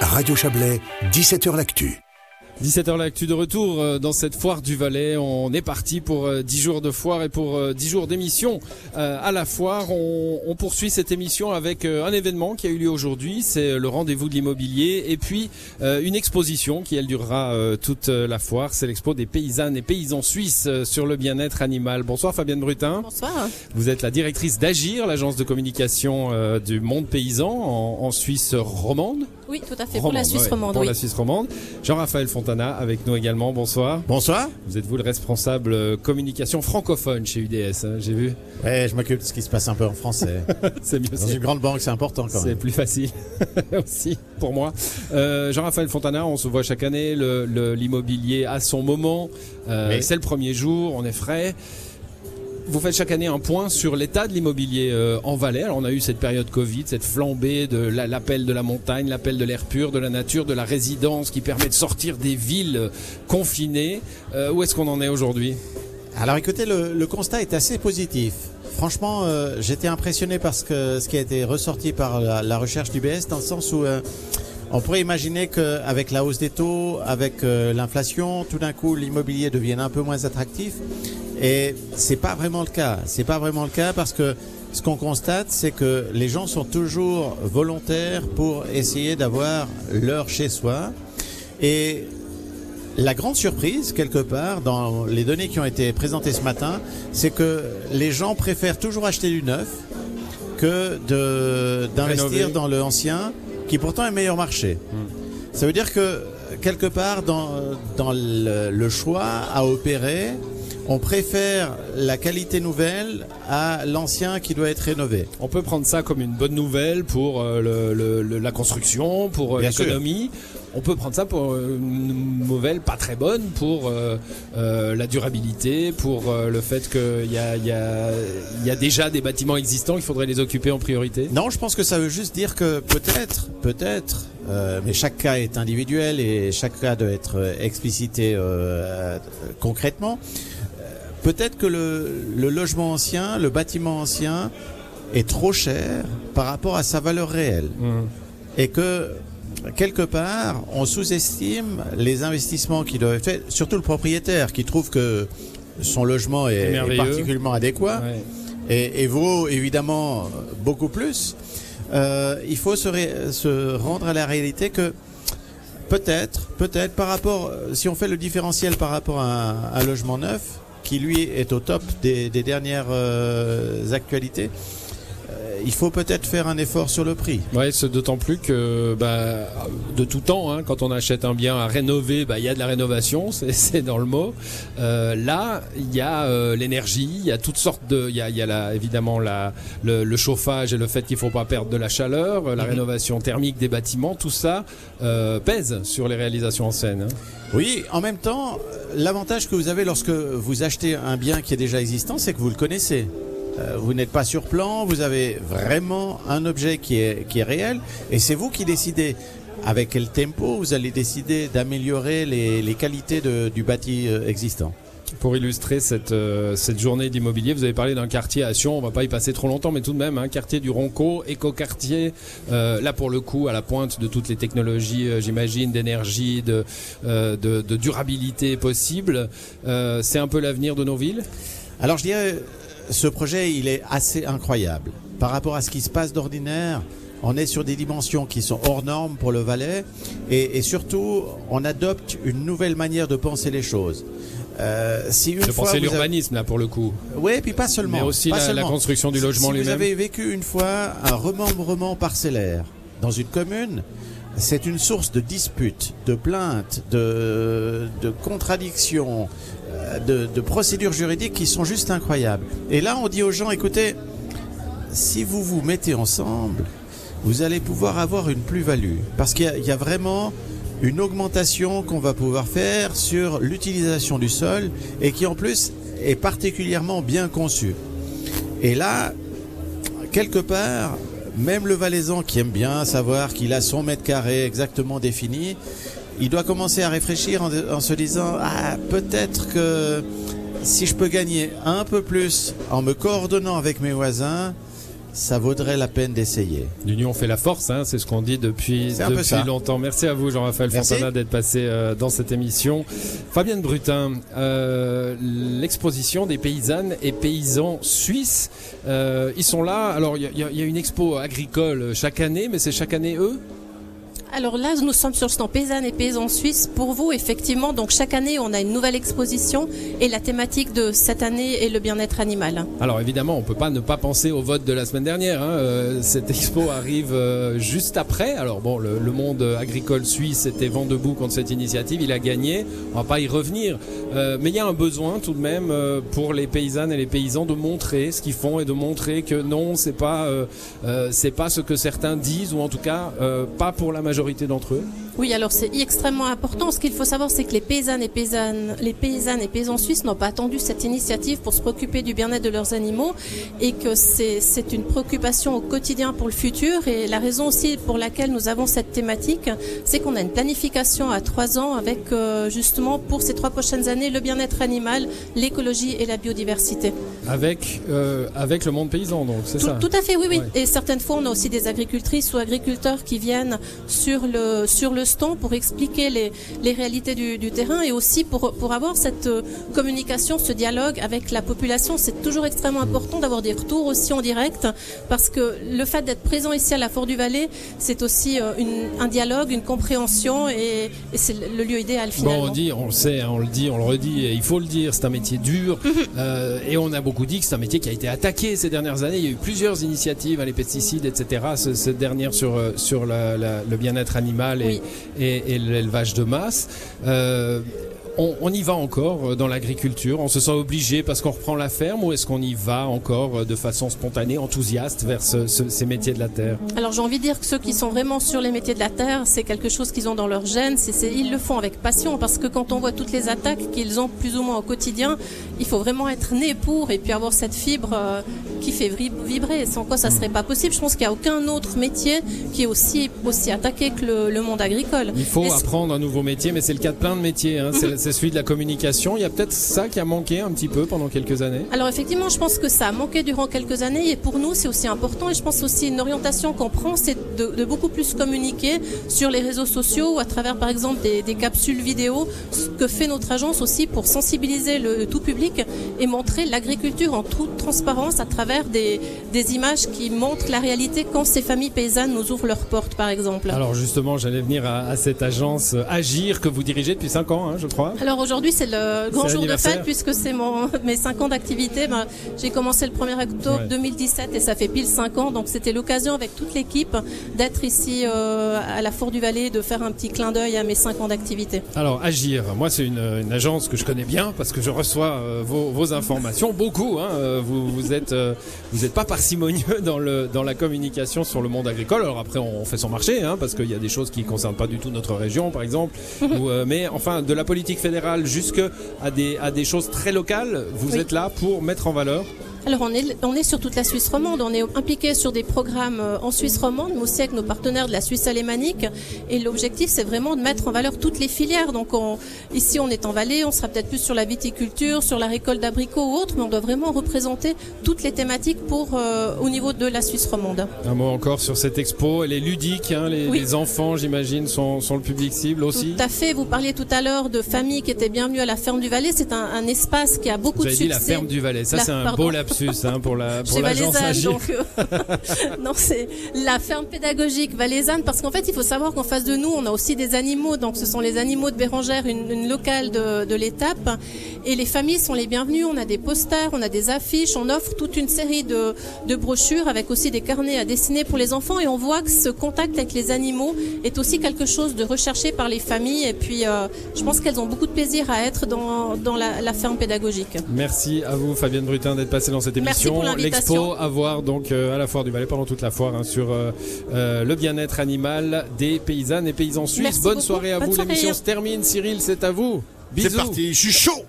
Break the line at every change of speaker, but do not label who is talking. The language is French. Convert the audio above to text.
Radio Chablais, 17h L'Actu.
17h l'actu de retour euh, dans cette foire du Valais. On est parti pour 10 euh, jours de foire et pour 10 euh, jours d'émission à la foire. On, on, poursuit cette émission avec un événement qui a eu lieu aujourd'hui. C'est le rendez-vous de l'immobilier et puis une exposition qui elle durera toute la foire. C'est l'expo des paysannes et paysans suisses sur le bien-être animal. Bonsoir Fabienne Brutin.
Bonsoir.
Vous êtes la directrice d'Agir, l'agence de communication du monde paysan en, en Suisse romande.
Oui, tout à fait, pour la Suisse romande.
Pour la Suisse romande. Jean-Raphaël Fontana avec nous également, bonsoir.
Bonsoir.
Vous êtes vous le responsable euh, communication francophone chez UDS, hein, j'ai vu.
Ouais, je m'occupe de ce qui se passe un peu en français.
c'est mieux.
Dans une grande banque, c'est important quand même.
C'est plus facile aussi pour moi. Euh, Jean-Raphaël Fontana, on se voit chaque année, l'immobilier le, à son moment. Euh, c'est le premier jour, on est frais vous faites chaque année un point sur l'état de l'immobilier euh, en Valais. Alors on a eu cette période Covid, cette flambée de l'appel de la montagne, l'appel de l'air pur, de la nature, de la résidence qui permet de sortir des villes euh, confinées. Euh, où est-ce qu'on en est aujourd'hui?
Alors écoutez, le, constat est assez positif. Franchement, j'étais impressionné par ce, que, ce qui a été ressorti par la, recherche du BS, dans le sens où on pourrait imaginer qu'avec la hausse des taux, avec l'inflation, tout d'un coup l'immobilier devienne un peu moins attractif. Et c'est pas vraiment le cas. C'est pas vraiment le cas parce que ce qu'on constate, c'est que les gens sont toujours volontaires pour essayer d'avoir leur chez soi. Et la grande surprise, quelque part, dans les données qui ont été présentées ce matin, c'est que les gens préfèrent toujours acheter du neuf que d'investir dans le ancien, qui pourtant est meilleur marché. Hmm. Ça veut dire que quelque part dans, dans le, le choix à opérer, on préfère la qualité nouvelle à l'ancien qui doit être rénové.
On peut prendre ça comme une bonne nouvelle pour euh, la construction, pour euh, l'économie. On peut prendre ça pour une nouvelle pas très bonne pour euh, la durabilité, pour le fait qu'il y a, y, déjà des bâtiments existants, il faudrait les occuper en priorité.
Non, je pense que ça veut juste dire que peut-être, peut-être, mais chaque cas est individuel et chaque cas doit être explicité concrètement peut-être que le, logement ancien, le bâtiment ancien est trop cher par rapport à sa valeur réelle. Mmh. Et que quelque part, on sous-estime les investissements qui doivent être faits, surtout le propriétaire qui trouve que son logement est, particulièrement adéquat et, vaut évidemment beaucoup plus. Euh, il faut se, se, rendre à la réalité que peut-être, peut-être par rapport, si on fait le différentiel par rapport à un logement neuf, qui lui est au top des, dernières euh, actualités il faut peut-être faire un effort sur le prix.
Ouais, c'est d'autant plus que bah, de tout temps, hein, quand on achète un bien à rénover, bah, il y a de la rénovation, c'est dans le mot. Euh, là, il y a l'énergie, il y a toutes sortes de, il y a, y a évidemment la, le, chauffage et le fait qu'il faut pas perdre de la chaleur, la mhm. rénovation thermique des bâtiments, tout ça pèse sur les réalisations en scène. Hein.
Oui, en même temps, l'avantage que vous avez lorsque vous achetez un bien qui est déjà existant, c'est que vous le connaissez. Euh, vous n'êtes pas sur plan, vous avez vraiment un objet qui est, qui est réel, et c'est vous qui décidez avec quel tempo vous allez décider d'améliorer les, les qualités de, du bâti euh, existant
pour illustrer cette, euh, cette journée d'immobilier. Vous avez parlé d'un quartier à Sion, on va pas y passer trop longtemps, mais tout de même, un hein, quartier du Ronco, éco-quartier, euh, là pour le coup à la pointe de toutes les technologies, euh, j'imagine, d'énergie, de, de, de, durabilité possible. C'est un peu l'avenir de nos villes?
Alors je dirais, ce projet, il est assez incroyable. Par rapport à ce qui se passe d'ordinaire, on est sur des dimensions qui sont hors normes pour le Valais et, et surtout, on adopte une nouvelle manière de penser les choses.
Euh, si une Je pensais l'urbanisme là pour le coup.
Oui, puis pas seulement.
Mais aussi
la,
construction du logement lui-même.
Vous avez vécu une fois un remembrement parcellaire dans une commune, c'est une source de disputes, de plaintes, de, de contradictions, de, de procédures juridiques qui sont juste incroyables. Et là, on dit aux gens, écoutez, si vous vous mettez ensemble, vous allez pouvoir avoir une plus-value. Parce qu'il y, y, a vraiment une augmentation qu'on va pouvoir faire sur l'utilisation du sol et qui en plus est particulièrement bien conçue. Et là, quelque part, même le Valaisan qui aime bien savoir qu'il a son mètre carré exactement défini, il doit commencer à réfléchir en, se disant ah peut-être que si je peux gagner un peu plus en me coordonnant avec mes voisins, ça vaudrait la peine d'essayer.
L'union fait la force, hein, c'est ce qu'on dit depuis, depuis longtemps. Merci à vous, Jean-Raphaël Fontana, d'être passé euh, dans cette émission. Fabienne Brutin, euh, l'exposition des paysannes et paysans suisses, euh, ils sont là. Alors, il y, y, a une expo agricole chaque année, mais c'est chaque année eux?
Alors là, nous sommes sur stand Paysanne et Paysans Suisse. Pour vous, effectivement, donc chaque année, on a une nouvelle exposition et la thématique de cette année est le bien-être animal.
Alors évidemment, on peut pas ne pas penser au vote de la semaine dernière. Hein. Euh, cette expo arrive euh, juste après. Alors bon, le, monde agricole suisse était vent debout contre cette initiative. Il a gagné. On va pas y revenir. Euh, mais il y a un besoin tout de même pour les paysannes et les paysans de montrer ce qu'ils font et de montrer que non, c'est pas c'est pas ce que certains disent ou en tout cas pas pour la majorité d'entre eux
Oui, alors c'est extrêmement important. Ce qu'il faut savoir, c'est que les paysannes et paysannes, les paysannes et paysans suisses n'ont pas attendu cette initiative pour se préoccuper du bien-être de leurs animaux et que c'est une préoccupation au quotidien pour le futur. Et la raison aussi pour laquelle nous avons cette thématique, c'est qu'on a une planification à trois ans avec euh, justement pour ces trois prochaines années le bien-être animal, l'écologie et la biodiversité.
Avec, euh, avec le monde paysan, donc, c'est ça
Tout à fait, oui, oui. Et certaines fois, on a aussi des agricultrices ou agriculteurs qui viennent sur sur le, sur le stand pour expliquer les, les réalités du, du, terrain et aussi pour, pour avoir cette euh, communication, ce dialogue avec la population. C'est toujours extrêmement important d'avoir des retours aussi en direct parce que le fait d'être présent ici à la Fort du Valais, c'est aussi euh, une, un dialogue, une compréhension et, et c'est le lieu idéal finalement.
Bon, on dit, on le sait, on le dit, on le redit, et il faut le dire, c'est un métier dur mhm. euh, et on a beaucoup dit que c'est un métier qui a été attaqué ces dernières années. Il y a eu plusieurs initiatives, les pesticides, etc. Cette dernière sur, sur la, la, le bien-être animal et, et, l'élevage de masse. Euh, on, y va encore euh, dans l'agriculture On se sent obligé parce qu'on reprend la ferme ou est-ce qu'on y va encore euh, de façon spontanée, enthousiaste vers ces métiers de la terre?
Alors j'ai envie de dire que ceux qui sont vraiment sur les métiers de la terre, c'est quelque chose qu'ils ont dans leur gène. C'est, ils le font avec passion parce que quand on voit toutes les attaques qu'ils ont plus ou moins au quotidien, il faut vraiment être né pour et puis avoir cette fibre qui fait vibrer. Sans quoi ça serait pas possible. Je pense qu'il n'y a aucun autre métier qui est aussi, aussi attaqué que le, monde agricole.
Il faut apprendre un nouveau métier, mais c'est le cas de plein de métiers. Hein. C'est, celui de la communication. Il y a peut-être ça qui a manqué un petit peu pendant quelques années.
Alors effectivement, je pense que ça a manqué durant quelques années et pour nous c'est aussi important et je pense aussi une orientation qu'on prend, c'est de, beaucoup plus communiquer sur les réseaux sociaux ou à travers par exemple des, capsules vidéo, ce que fait notre agence aussi pour sensibiliser le, tout public et montrer l'agriculture en toute transparence à travers des, des images qui montrent la réalité quand ces familles paysannes nous ouvrent leurs portes par exemple.
Alors justement, j'allais venir à, cette agence euh, Agir que vous dirigez depuis 5 ans, hein, je crois.
Alors aujourd'hui, c'est le grand jour de fête puisque c'est mon mes 5 ans d'activité. Ben, j'ai commencé le 1er octobre 2017 et ça fait pile 5 ans. Donc c'était l'occasion avec toute l'équipe d'être ici euh, à la Four du Valais, de faire un petit clin d'œil à mes 5 ans d'activité.
Alors Agir, moi c'est une, une, agence que je connais bien parce que je reçois euh, vos, vos, informations, beaucoup. Hein, vous, vous êtes vous êtes pas parcimonieux dans le dans la communication sur le monde agricole. Alors après on, fait son marché hein, parce qu'il y a des choses qui concernent pas du tout notre région par exemple. ou, mais enfin de la politique fédérale jusque à des, à des choses très locales, vous êtes là pour mettre en valeur
alors on est, on est sur toute la Suisse romande, on est impliqué sur des programmes euh, en Suisse romande, mais aussi avec nos partenaires de la Suisse alémanique. Et l'objectif, c'est vraiment de mettre en valeur toutes les filières. Donc on, ici, on est en vallée, on sera peut-être plus sur la viticulture, sur la récolte d'abricots ou autre, mais on doit vraiment représenter toutes les thématiques pour euh, au niveau de la Suisse romande.
Un mot encore sur cette expo, elle est ludique, hein, les, enfants, j'imagine, sont, sont, le public cible aussi.
Tout à fait. Vous parliez tout à l'heure de familles qui étaient bienvenues à la ferme du Valais. C'est un, un, espace qui a beaucoup
Vous
de succès.
dit la ferme du Valais. Ça, c'est un beau Hein, pour la pour
donc euh, non c'est la ferme pédagogique valaisanne parce qu'en fait il faut savoir qu'en face de nous on a aussi des animaux. Donc ce sont les animaux de Bérangère une, locale de, de l'étape. Et les familles sont les bienvenues. On a des posters on a des affiches. On offre toute une série de, de brochures avec aussi des carnets à dessiner pour les enfants. Et on voit que ce contact avec les animaux est aussi quelque chose de recherché par les familles. Et puis euh, je pense qu'elles ont beaucoup de plaisir à être dans, dans la, la ferme pédagogique.
Merci à vous Fabienne Brutin d'être passée dans cette émission l'expo à voir donc euh, à la foire du Valais pendant toute la foire hein, sur euh, euh, le bien-être animal des paysannes et paysans suisses. Bonne soirée à vous. L'émission se termine. Cyril, c'est à vous.
Bisous. C'est parti. Je suis chaud.